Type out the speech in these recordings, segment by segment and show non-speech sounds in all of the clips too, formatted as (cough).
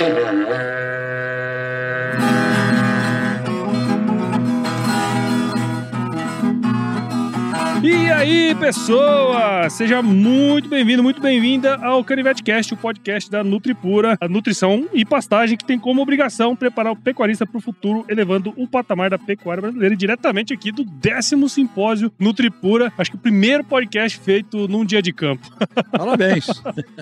E aí, pessoa! Seja muito bem-vindo, muito bem-vinda ao Canivete Cast, o podcast da Nutripura, a nutrição e pastagem que tem como obrigação preparar o pecuarista para o futuro, elevando o patamar da pecuária brasileira diretamente aqui do décimo simpósio Nutripura, acho que o primeiro podcast feito num dia de campo. (laughs) Parabéns!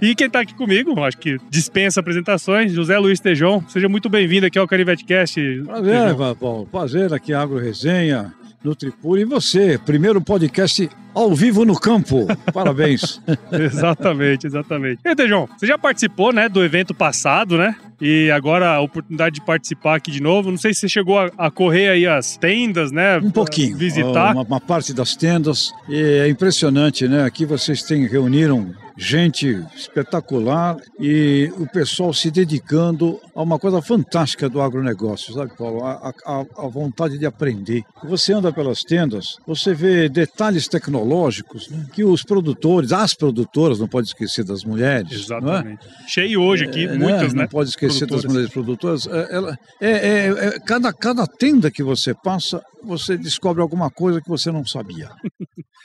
e quem está aqui comigo, acho que dispensa apresentações, José Luiz Tejon, seja muito bem-vindo aqui ao Canivete Cast. Prazer, Paulo, prazer aqui, Agro Resenha. Nutripura. E você, primeiro podcast ao vivo no campo. Parabéns. (laughs) exatamente, exatamente. E Tejão, você já participou, né, do evento passado, né? E agora a oportunidade de participar aqui de novo. Não sei se você chegou a, a correr aí as tendas, né? Um pouquinho. Visitar. Uma, uma, parte das tendas. E é impressionante, né? Aqui vocês têm, reuniram gente espetacular e o pessoal se dedicando a uma coisa fantástica do agronegócio, sabe, Paulo? A, a, a vontade de aprender. Você anda pelas tendas, você vê detalhes tecnológicos né, que os produtores, as produtoras, não pode esquecer das mulheres. Exatamente. É? Cheio hoje aqui, é, muitas, né? Não pode esquecer das mulheres produtoras. É, ela, é, é, é, cada, cada tenda que você passa, você descobre alguma coisa que você não sabia. (laughs)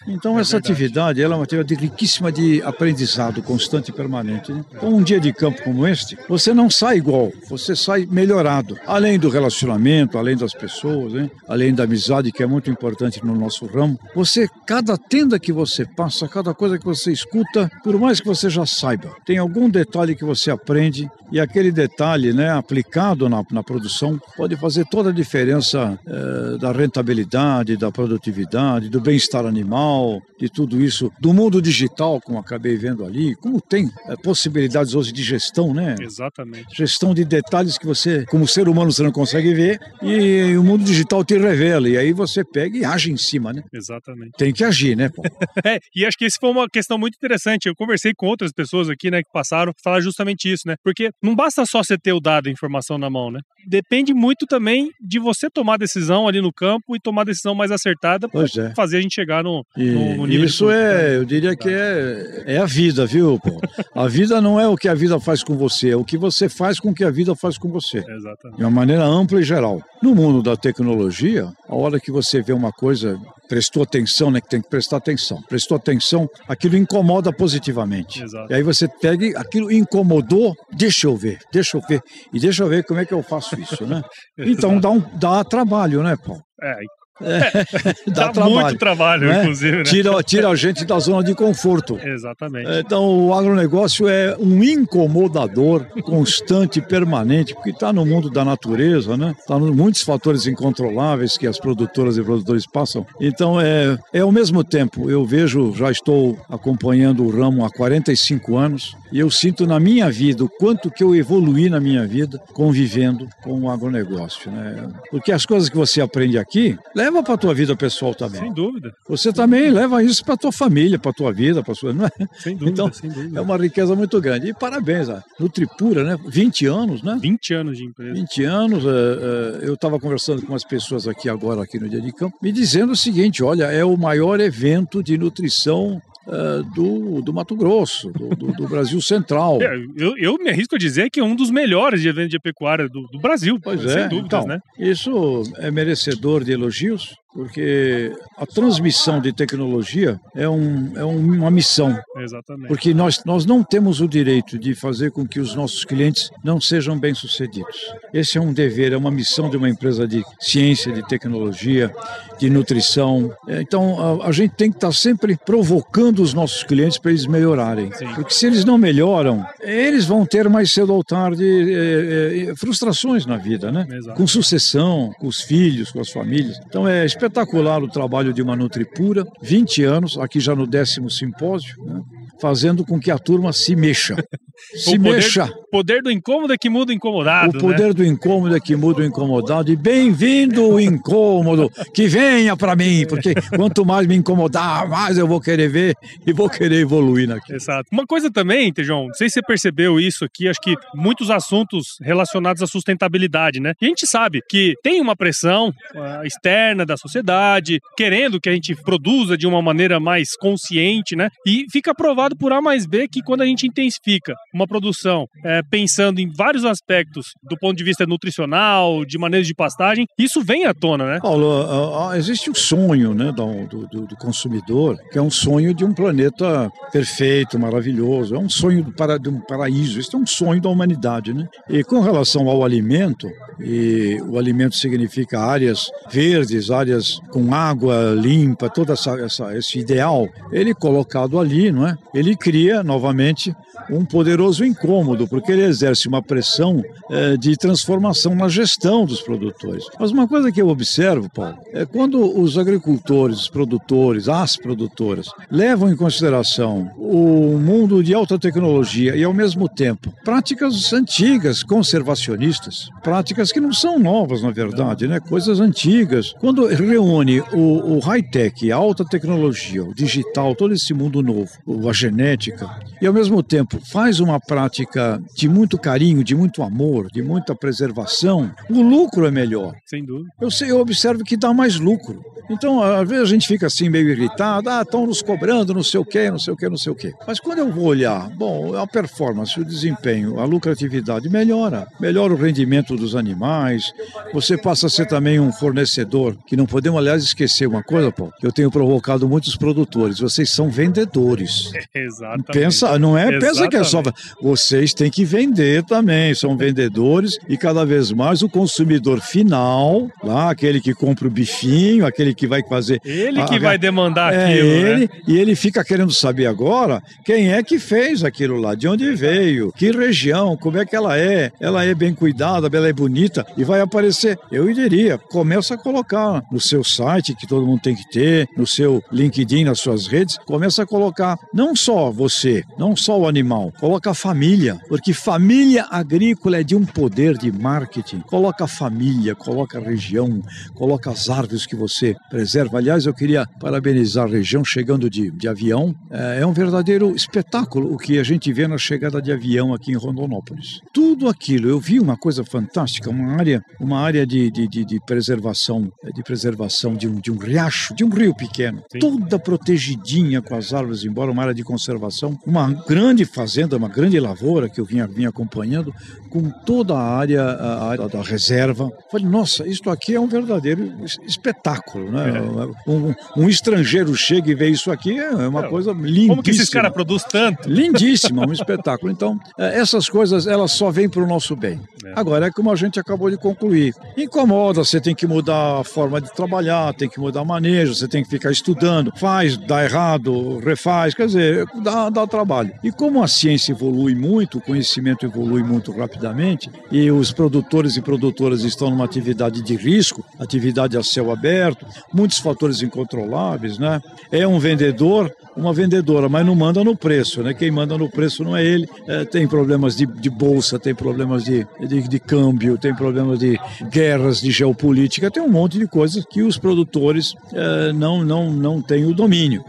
Então, é essa verdade. atividade ela é uma atividade riquíssima de aprendizado constante e permanente. Né? Então, um dia de campo como este, você não sai igual, você sai melhorado. Além do relacionamento, além das pessoas, né? além da amizade, que é muito importante no nosso ramo, você, cada tenda que você passa, cada coisa que você escuta, por mais que você já saiba, tem algum detalhe que você aprende e aquele detalhe né, aplicado na, na produção pode fazer toda a diferença eh, da rentabilidade, da produtividade, do bem-estar animal, de tudo isso, do mundo digital, como acabei vendo ali, como tem é, possibilidades hoje de gestão, né? Exatamente. Gestão de detalhes que você, como ser humano, você não consegue ver e o mundo digital te revela. E aí você pega e age em cima, né? Exatamente. Tem que agir, né, Paulo? (laughs) é, e acho que isso foi uma questão muito interessante. Eu conversei com outras pessoas aqui, né, que passaram, falar justamente isso, né? Porque não basta só você ter o dado, a informação na mão, né? Depende muito também de você tomar decisão ali no campo e tomar a decisão mais acertada para é. fazer a gente chegar no, e, no, no nível. Isso é, eu diria que é, é a vida, viu, Paulo? A vida não é o que a vida faz com você, é o que você faz com o que a vida faz com você. Exatamente. De uma maneira ampla e geral. No mundo da tecnologia, a hora que você vê uma coisa, prestou atenção, né? Que tem que prestar atenção. Prestou atenção, aquilo incomoda positivamente. Exato. E aí você pega, aquilo incomodou, deixa eu ver, deixa eu ver. E deixa eu ver como é que eu faço isso, né? (laughs) Então dá, um, dá trabalho, né, Paulo? É, é, (laughs) dá, dá trabalho, muito trabalho, né? inclusive. Né? Tira, tira a gente da zona de conforto. (laughs) Exatamente. Então, o agronegócio é um incomodador constante, permanente, porque está no mundo da natureza, né? Está muitos fatores incontroláveis que as produtoras e produtores passam. Então, é, é ao mesmo tempo, eu vejo, já estou acompanhando o ramo há 45 anos, e eu sinto na minha vida o quanto que eu evoluí na minha vida convivendo com o agronegócio, né? Porque as coisas que você aprende aqui, leva para a tua vida pessoal também. Sem dúvida. Você também leva isso para a tua família, para a tua vida, para sua, não é? Sem dúvida, então, sem dúvida. É uma riqueza muito grande. E parabéns, Nutripura, né? 20 anos, né? 20 anos de empresa. 20 anos. É, é, eu estava conversando com as pessoas aqui agora, aqui no Dia de Campo, me dizendo o seguinte: olha, é o maior evento de nutrição uh, do, do Mato Grosso, do, do, do Brasil Central. (laughs) É, eu, eu, me arrisco a dizer que é um dos melhores de eventos de pecuária do, do Brasil, pois sem é. dúvidas, então, né? Isso é merecedor de elogios, porque a transmissão de tecnologia é, um, é uma missão. Exatamente. Porque nós, nós não temos o direito de fazer com que os nossos clientes não sejam bem-sucedidos. Esse é um dever, é uma missão de uma empresa de ciência, de tecnologia, de nutrição. É, então, a, a gente tem que estar sempre provocando os nossos clientes para eles melhorarem. Sim. Porque se eles não melhoram, eles vão ter mais cedo ou tarde é, é, frustrações na vida, né? Exato. Com sucessão, com os filhos, com as famílias. Então, é espetacular o trabalho de uma Nutripura, 20 anos, aqui já no décimo simpósio, né? Fazendo com que a turma se mexa. (laughs) Se o poder, mexa. poder do incômodo é que muda o incomodado. O poder né? do incômodo é que muda o incomodado. E bem-vindo o incômodo, que venha para mim, porque quanto mais me incomodar, mais eu vou querer ver e vou querer evoluir naquilo. Exato. Uma coisa também, Tejão, não sei se você percebeu isso aqui, acho que muitos assuntos relacionados à sustentabilidade, né? E a gente sabe que tem uma pressão uh, externa da sociedade, querendo que a gente produza de uma maneira mais consciente, né? E fica provado comprovado por A mais B que quando a gente intensifica uma produção é, pensando em vários aspectos do ponto de vista nutricional, de manejo de pastagem, isso vem à tona, né? Paulo, existe um sonho né, do, do, do, consumidor, que é um sonho de um planeta perfeito, maravilhoso, é um sonho para, de um paraíso, isso é um sonho da humanidade. Né? E com relação ao alimento, e o alimento significa áreas verdes, áreas com água limpa, todo essa, essa, esse ideal, ele colocado ali, não é? Ele cria novamente um poderoso incômodo, porque ele exerce uma pressão é, de transformação na gestão dos produtores. Mas uma coisa que eu observo, Paulo, é quando os agricultores, os produtores, as produtoras, levam em consideração o mundo de alta tecnologia e, ao mesmo tempo, práticas antigas, conservacionistas, práticas que não são novas, na verdade, né? coisas antigas. Quando reúne o, o high-tech, a alta tecnologia, o digital, todo esse mundo novo, a genética, e, ao mesmo tempo, faz uma prática de muito carinho, de muito amor, de muita preservação, o lucro é melhor. Sem dúvida. Eu, sei, eu observo que dá mais lucro. Então, às vezes a gente fica assim meio irritado, ah, estão nos cobrando, não sei o quê, não sei o quê, não sei o quê. Mas quando eu vou olhar, bom, a performance, o desempenho, a lucratividade melhora, melhora o rendimento dos animais, você passa a ser também um fornecedor, que não podemos, aliás, esquecer uma coisa, Paulo, eu tenho provocado muitos produtores, vocês são vendedores. (laughs) Exatamente. Pensa, não é, pensa que é só. Vocês têm que vender também, são vendedores e cada vez mais o consumidor final, lá, aquele que compra o bifinho, aquele que vai fazer. Ele que a, vai demandar é aquilo. Né? Ele, né? E ele fica querendo saber agora quem é que fez aquilo lá, de onde veio, que região, como é que ela é. Ela é bem cuidada, ela é bonita e vai aparecer. Eu diria, começa a colocar no seu site, que todo mundo tem que ter, no seu LinkedIn, nas suas redes, começa a colocar não só você, não só o animal animal, coloca a família, porque família agrícola é de um poder de marketing. Coloca a família, coloca a região, coloca as árvores que você preserva. Aliás, eu queria parabenizar a região chegando de, de avião. É, é um verdadeiro espetáculo o que a gente vê na chegada de avião aqui em Rondonópolis. Tudo aquilo, eu vi uma coisa fantástica, uma área, uma área de, de, de, de preservação, de preservação de um, de um riacho, de um rio pequeno, Sim. toda protegidinha com as árvores, embora uma área de conservação, uma grande fazenda fazenda, uma grande lavoura que eu vinha, vinha acompanhando, com toda a área, a área da reserva. Falei, nossa, isto aqui é um verdadeiro espetáculo, né? É. Um, um, estrangeiro chega e vê isso aqui, é uma é. coisa lindíssima. Como que esses caras produzem tanto? Lindíssima, um espetáculo. Então, é, essas coisas, elas só vêm para o nosso bem. É. Agora, é como a gente acabou de concluir. Incomoda, você tem que mudar a forma de trabalhar, tem que mudar manejo, você tem que ficar estudando, faz, dá errado, refaz, quer dizer, dá, dá trabalho. E como a ciência evolui muito, o conhecimento evolui muito rapidamente e os produtores e produtoras estão numa atividade de risco, atividade a céu aberto, muitos fatores incontroláveis, né? É um vendedor, uma vendedora, mas não manda no preço, né? Quem manda no preço não é ele. É, tem problemas de, de, bolsa, tem problemas de, de, de câmbio, tem problemas de guerras, de geopolítica, tem um monte de coisas que os produtores é, não, não, não têm o domínio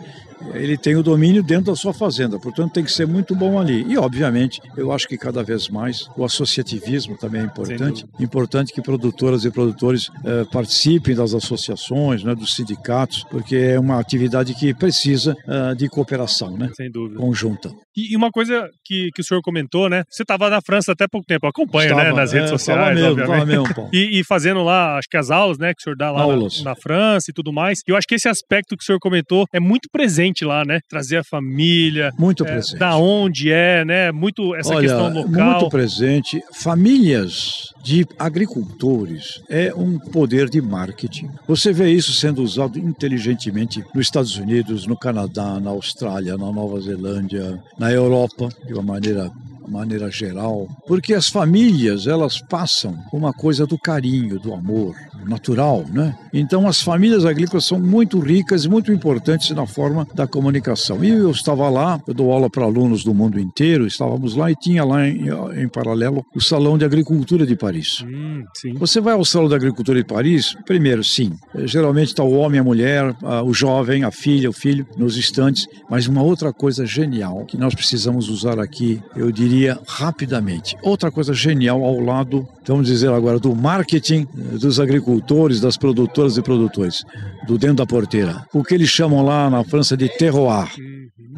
ele tem o domínio dentro da sua fazenda, portanto tem que ser muito bom ali. E, obviamente, eu acho que cada vez mais o associativismo também é importante. Importante que produtoras e produtores eh, participem das associações, né, dos sindicatos, porque é uma atividade que precisa eh, de cooperação né, Sem dúvida. conjunta. E, e uma coisa que, que o senhor comentou, né? Você estava na França até pouco tempo, acompanha né, nas redes é, sociais, mesmo, obviamente. Mesmo, e, e, fazendo lá, acho que as aulas, né, que o senhor dá lá na, na França e tudo mais. E eu acho que esse aspecto que o senhor comentou é muito presente lá, né? Trazer a família. Muito é, presente. Da onde é, né? Muito essa Olha, questão local. Muito presente. Famílias de agricultores é um poder de marketing. Você vê isso sendo usado inteligentemente nos Estados Unidos, no Canadá, na Austrália, na Nova Zelândia, na Europa, de uma maneira maneira geral, porque as famílias elas passam uma coisa do carinho, do amor natural, né? Então as famílias agrícolas são muito ricas e muito importantes na forma da comunicação. E eu estava lá, eu dou aula para alunos do mundo inteiro, estávamos lá e tinha lá em, em paralelo o Salão de Agricultura de Paris. Hum, Você vai ao Salão de Agricultura de Paris, primeiro, sim, geralmente está o homem, a mulher, o jovem, a filha, o filho nos estantes, mas uma outra coisa genial que nós precisamos usar aqui, eu diria rapidamente. Outra coisa genial ao lado, vamos dizer agora, do marketing dos agricultores das produtoras e produtores, do dentro da porteira. O que eles chamam lá na França de terroir.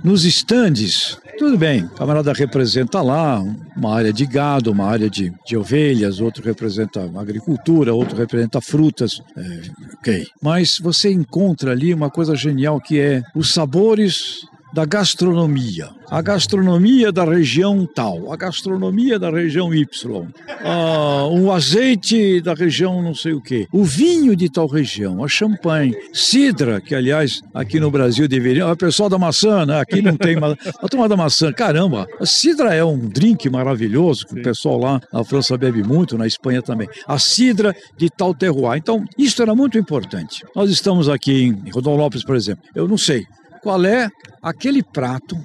Nos estandes, tudo bem, camarada representa lá uma área de gado, uma área de, de ovelhas, outro representa agricultura, outro representa frutas, é, ok. Mas você encontra ali uma coisa genial que é os sabores da gastronomia. A gastronomia da região tal, a gastronomia da região Y, ah, o azeite da região não sei o quê, o vinho de tal região, a champanhe, cidra, que aliás aqui no Brasil deveria. O pessoal da maçã, né? aqui não tem. A turma da maçã, caramba, a cidra é um drink maravilhoso, que o pessoal lá na França bebe muito, na Espanha também. A cidra de tal terroir. Então, isso era muito importante. Nós estamos aqui em Rodolfo Lopes, por exemplo. Eu não sei, qual é aquele prato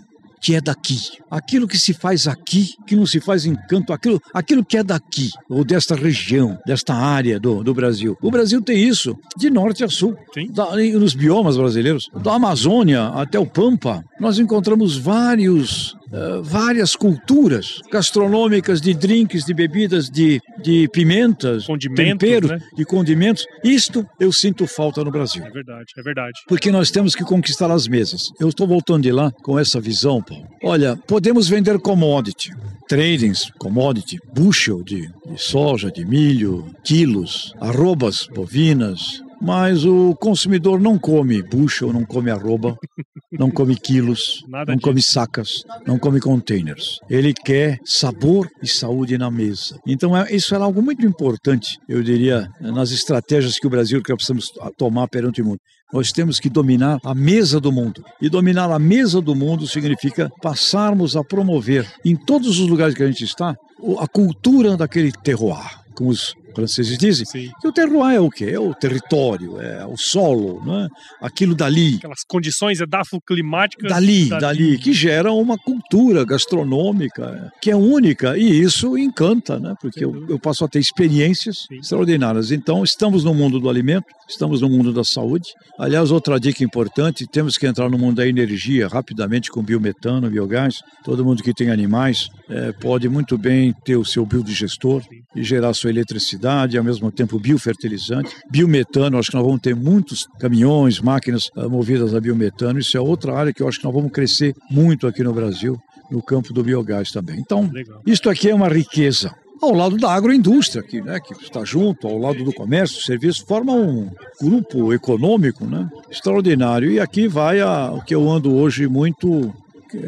que é daqui. Aquilo que se faz aqui, que não se faz em canto, aquilo, aquilo que é daqui, ou desta região, desta área do, do Brasil. O Brasil tem isso de norte a sul, da, nos biomas brasileiros, da Amazônia até o Pampa. Nós encontramos vários Uh, várias culturas gastronômicas de drinks, de bebidas, de, de pimentas, temperos, né? de condimentos. Isto eu sinto falta no Brasil. É verdade, é verdade. Porque nós temos que conquistar as mesas. Eu estou voltando de lá com essa visão. Olha, podemos vender commodity, tradings, commodity, bushel de, de soja, de milho, quilos, arrobas bovinas, mas o consumidor não come bushel, não come arroba, (laughs) não come quilos, Nada não disso. come sacas, não come containers. Ele quer sabor e saúde na mesa. Então é, isso é algo muito importante, eu diria, nas estratégias que o Brasil que precisamos tomar perante o mundo. Nós temos que dominar a mesa do mundo. E dominar a mesa do mundo significa passarmos a promover em todos os lugares que a gente está a cultura daquele terroir como os franceses dizem, Sim. que o terroir é o quê? É o território, é o solo, né? aquilo dali. Aquelas condições edafoclimáticas. Dali, dali, dali, que gera uma cultura gastronômica que é única e isso encanta, né? porque eu, eu, passo a ter experiências Sim. extraordinárias. Então, estamos no mundo do alimento, estamos no mundo da saúde. Aliás, outra dica importante, temos que entrar no mundo da energia rapidamente com biometano, biogás. Todo mundo que tem animais é, pode muito bem ter o seu biodigestor Sim. e gerar sua eletricidade, e ao mesmo tempo biofertilizante. Biometano, acho que nós vamos ter muitos caminhões, máquinas uh, movidas a biometano. Isso é outra área que eu acho que nós vamos crescer muito aqui no Brasil, no campo do biogás também. Então, Legal. isto aqui é uma riqueza ao lado da agroindústria, que, né, que está junto, ao lado do comércio, serviço, forma um grupo econômico né, extraordinário. E aqui vai a, o que eu ando hoje muito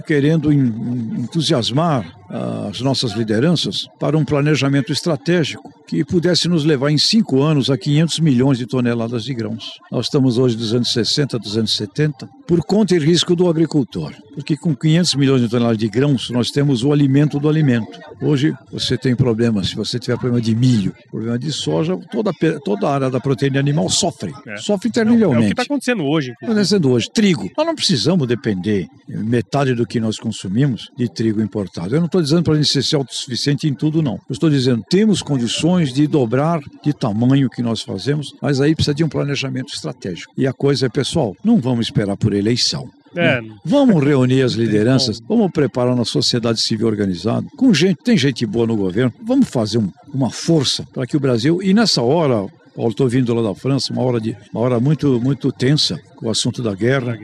querendo entusiasmar as nossas lideranças para um planejamento estratégico que pudesse nos levar em cinco anos a 500 milhões de toneladas de grãos. Nós estamos hoje 260, 270, por conta e risco do agricultor, porque com 500 milhões de toneladas de grãos nós temos o alimento do alimento. Hoje você tem problema, se você tiver problema de milho, problema de soja, toda, toda a área da proteína animal sofre, é. sofre terrivelmente. É, é o que está acontecendo hoje. Está acontecendo hoje. Trigo. Nós não precisamos depender metade do que nós consumimos de trigo importado. Eu não estou dizendo para a gente ser autossuficiente em tudo, não. Eu estou dizendo temos condições de dobrar de tamanho que nós fazemos, mas aí precisa de um planejamento estratégico. E a coisa é, pessoal, não vamos esperar por eleição. É. Vamos reunir as (laughs) lideranças, vamos preparar uma sociedade civil organizada, com gente, tem gente boa no governo, vamos fazer um, uma força para que o Brasil, e nessa hora, Paulo, estou vindo lá da França, uma hora, de, uma hora muito, muito tensa com o assunto da guerra,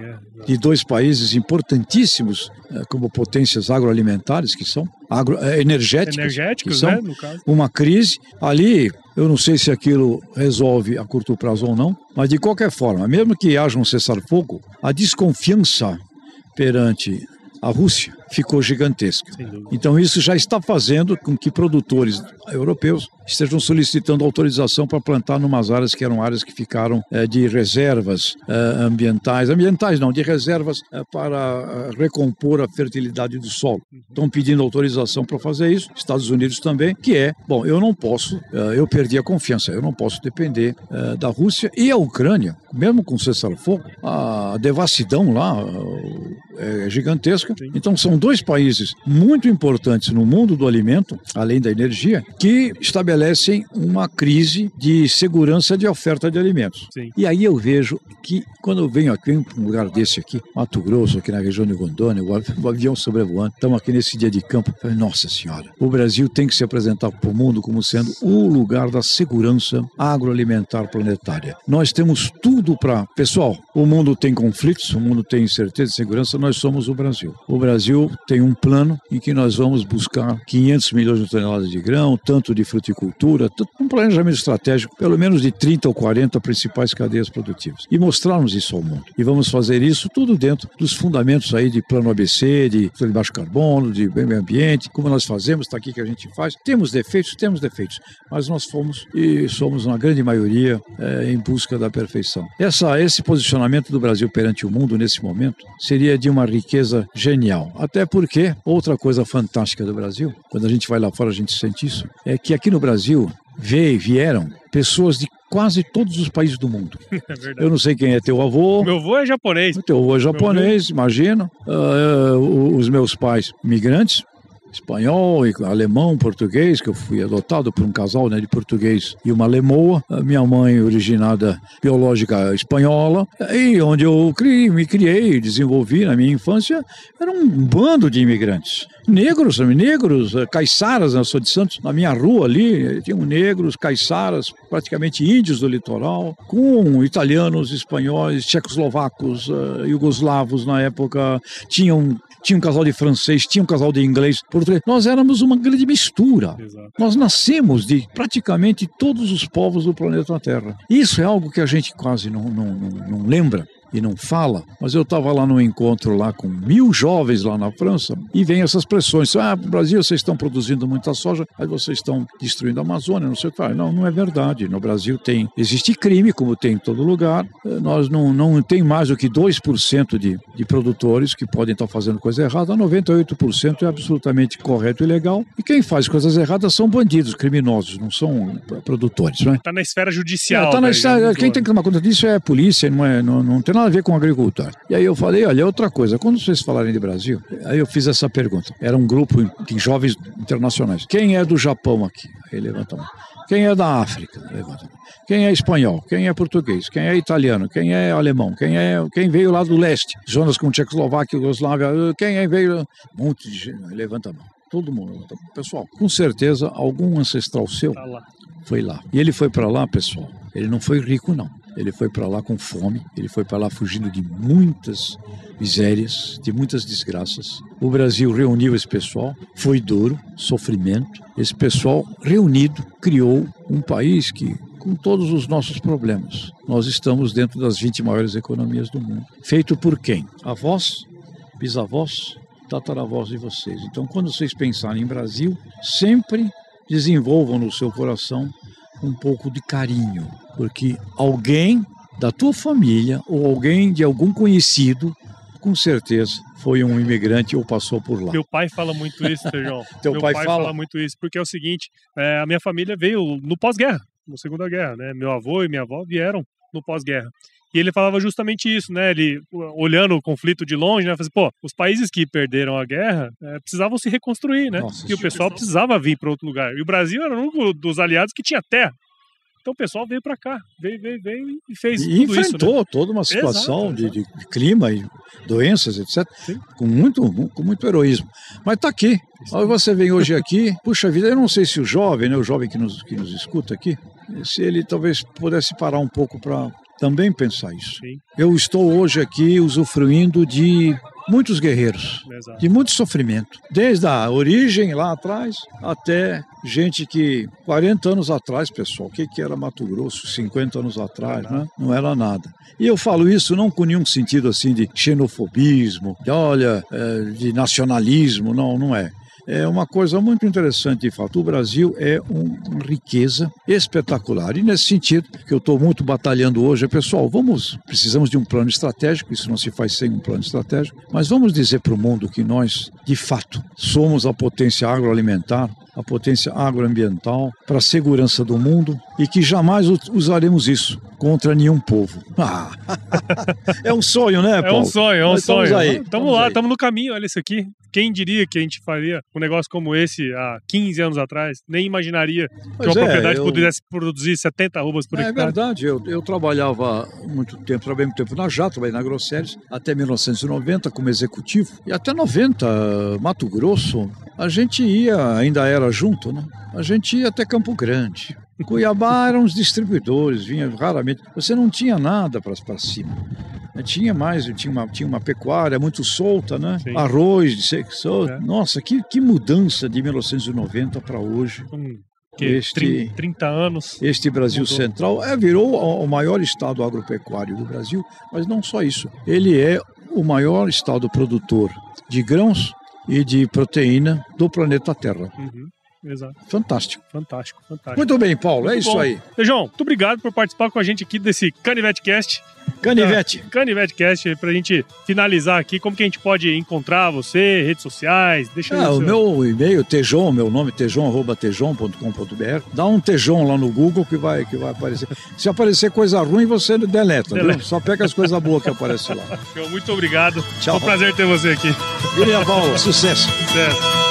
de dois países importantíssimos eh, como potências agroalimentares, que são agro, eh, energéticos, energéticos que são né, uma crise. Ali, eu não sei se aquilo resolve a curto prazo ou não, mas de qualquer forma, mesmo que haja um cessar-fogo, a desconfiança perante a Rússia ficou gigantesca. Então isso já está fazendo com que produtores europeus estejam solicitando autorização para plantar numas áreas que eram áreas que ficaram é, de reservas é, ambientais, ambientais não, de reservas é, para recompor a fertilidade do solo. Estão pedindo autorização para fazer isso, Estados Unidos também, que é, bom, eu não posso, eu perdi a confiança, eu não posso depender da Rússia e a Ucrânia, mesmo com cessar-fogo, a devassidão lá é gigantesca. Então são dois países muito importantes no mundo do alimento, além da energia, que estabelecem uma crise de segurança de oferta de alimentos. Sim. E aí eu vejo que quando eu venho aqui, venho para um lugar desse aqui, Mato Grosso, aqui na região de Rondônia, o av- o avião sobrevoando, estamos aqui nesse dia de campo, falei, nossa senhora, o Brasil tem que se apresentar para o mundo como sendo o lugar da segurança agroalimentar planetária. Nós temos tudo para... Pessoal, o mundo tem conflitos, o mundo tem incerteza e segurança, nós somos o Brasil. O Brasil tem um plano em que nós vamos buscar 500 milhões de toneladas de grão, tanto de fruticultura, um planejamento estratégico, pelo menos de 30 ou 40 principais cadeias produtivas. E mostrarmos isso ao mundo. E vamos fazer isso tudo dentro dos fundamentos aí de plano ABC, de, de baixo carbono, de meio ambiente, como nós fazemos, está aqui que a gente faz. Temos defeitos? Temos defeitos. Mas nós fomos e somos, na grande maioria, eh, em busca da perfeição. Essa, esse posicionamento do Brasil perante o mundo nesse momento seria de uma riqueza genial. Até porque, outra coisa fantástica do Brasil, quando a gente vai lá fora a gente sente isso, é que aqui no Brasil veio, vieram pessoas de quase todos os países do mundo. (laughs) É. Eu não sei quem é teu avô, Meu avô é japonês. o teu avô é japonês, imagina. Ah, o- os meus pais, imigrantes, espanhol, alemão, português, que eu fui adotado por um casal né, de português e uma lemoa. A minha mãe, originada biológica espanhola. E onde eu criei, me criei, desenvolvi na minha infância, era um bando de imigrantes. Negros, negros, eh, caiçaras, né, eu sou de Santos, na minha rua ali, eh, tinham negros, caiçaras, praticamente índios do litoral, com italianos, espanhóis, tchecoslovacos, eh, iugoslavos na época, tinham tinha um casal de francês, tinha um casal de inglês, português. Nós éramos uma grande mistura. Exato. Nós nascemos de praticamente todos os povos do planeta Terra. Isso é algo que a gente quase não, não, não, não lembra e não fala, mas eu estava lá num encontro lá com mil jovens lá na França e vem essas pressões. Ah, Brasil vocês estão produzindo muita soja, aí vocês estão destruindo a Amazônia, não sei o que. Ah, Não, não é verdade. No Brasil tem, existe crime, como tem em todo lugar. Eh, Nós não, não tem mais do que 2% de, de produtores que podem estar fazendo coisa errada, 98% é absolutamente correto e legal. E quem faz coisas erradas são bandidos, criminosos, não são eh, produtores, não é? Tá na esfera judicial. É, tá na né? mudou, quem tem que tomar conta disso é a polícia, não, é, não, não tem nada a ver com agricultor. E aí eu falei, olha, outra coisa, quando vocês falarem de Brasil, aí eu fiz essa pergunta. Era um grupo de jovens internacionais. Quem é do Japão aqui? Aí levanta a mão. Quem é da África? Levanta a mão. Quem é espanhol? Quem é português? Quem é italiano? Quem é alemão? Quem é quem veio lá do leste? Zonas como Tchecoslováquia, Yugoslávia. eh, Quem é veio? Um monte de gente. Levanta a mão. Todo mundo levanta a mão. Pessoal, com certeza algum ancestral seu foi lá. E ele foi para lá, pessoal. Ele não foi rico, não. Ele foi para lá com fome. Ele foi para lá fugindo de muitas misérias, de muitas desgraças. O Brasil reuniu esse pessoal. Foi duro, sofrimento. Esse pessoal reunido criou um país que com todos os nossos problemas. Nós estamos dentro das 20 maiores economias do mundo. Feito por quem? Avós, bisavós, tataravós de vocês. Então, quando vocês pensarem em Brasil, sempre desenvolvam no seu coração um pouco de carinho, porque alguém da tua família ou alguém de algum conhecido, com certeza foi um imigrante ou passou por lá. Meu pai fala muito isso, Sérgio. (laughs) Teu Meu pai pai fala? fala muito isso, porque é o seguinte, é, a minha família veio no pós-guerra, na Segunda Guerra, né? Meu avô e minha avó vieram no pós-guerra. E ele falava justamente isso, né? Ele, olhando o conflito de longe, né? Falava assim, pô, os países que perderam a guerra é, precisavam se reconstruir, né? Nossa, e o pessoal precisava vir para outro lugar. E o Brasil era um dos aliados que tinha terra. Então o pessoal veio para cá, veio, veio, veio e fez E tudo isso, né? enfrentou toda uma situação Exato, de, de clima e doenças, etc., Sim. com muito, com muito heroísmo. Mas está aqui. Aí você vem hoje aqui, puxa vida, eu não sei se o jovem, né, o jovem que nos, que nos escuta aqui, se ele talvez pudesse parar um pouco para também pensar isso. Sim. Eu estou hoje aqui usufruindo de muitos guerreiros, Exato. de muito sofrimento, desde a origem lá atrás até gente que 40 anos atrás, pessoal, o que, que era Mato Grosso 50 anos atrás, né? Não era nada. E eu falo isso não com nenhum sentido assim de xenofobismo, de olha, eh, de nacionalismo, não, não é. É uma coisa muito interessante, de fato. O Brasil é um- uma riqueza espetacular. E nesse sentido, que eu estou muito batalhando hoje, é, pessoal, vamos, precisamos de um plano estratégico, isso não se faz sem um plano estratégico, mas vamos dizer para o mundo que nós, de fato, somos a potência agroalimentar, a potência agroambiental para a segurança do mundo e que jamais usaremos isso contra nenhum povo. Ah, (laughs) é um sonho, né, É Paulo? um sonho, é um estamos sonho. aí, Tamo estamos lá, aí. estamos no caminho, olha isso aqui. quem diria que a gente faria um negócio como esse há 15 anos atrás? Nem imaginaria que uma é, propriedade eu- pudesse produzir 70 arrobas por É hectare. verdade, eu, eu trabalhava muito tempo, trabalhei muito tempo na Jato, trabalhei na Grosseries, até 1990 como executivo. E até 90, Mato Grosso, a gente ia, ainda era junto, né? A gente ia até Campo Grande. Cuiabá eram os distribuidores, vinha raramente. Você não tinha nada para cima. Eh, Tinha mais, tinha uma, tinha uma pecuária muito solta, né? Sim. Arroz de secção. É. Nossa, que, que mudança de 1990 para hoje. Hum, que Este- 30, 30 anos. Este Brasil Mudou. Central é, virou o maior estado agropecuário do Brasil, mas não só isso. Ele é o maior estado produtor de grãos e de proteína do planeta Terra. Uhum, Exato. Fantástico. Fantástico, fantástico. Muito bem, Paulo, é Muito isso bom. aí. Feijão, muito obrigado por participar com a gente aqui desse Canivete Cast. Canivete. Canivete Cast, pra gente finalizar aqui, como que a gente pode encontrar você, redes sociais, deixa aí Ah, o seu- meu e-mail, tejon, meu nome, tejon.tejon.com.br. Dá um tejon lá no Google que vai, que vai aparecer. Se aparecer coisa ruim, você deleta, Deleta. viu? Só pega as coisas boas que aparecem lá. (laughs) Muito obrigado. Tchau. Foi um prazer ter você aqui. William Paulo, sucesso. Sucesso.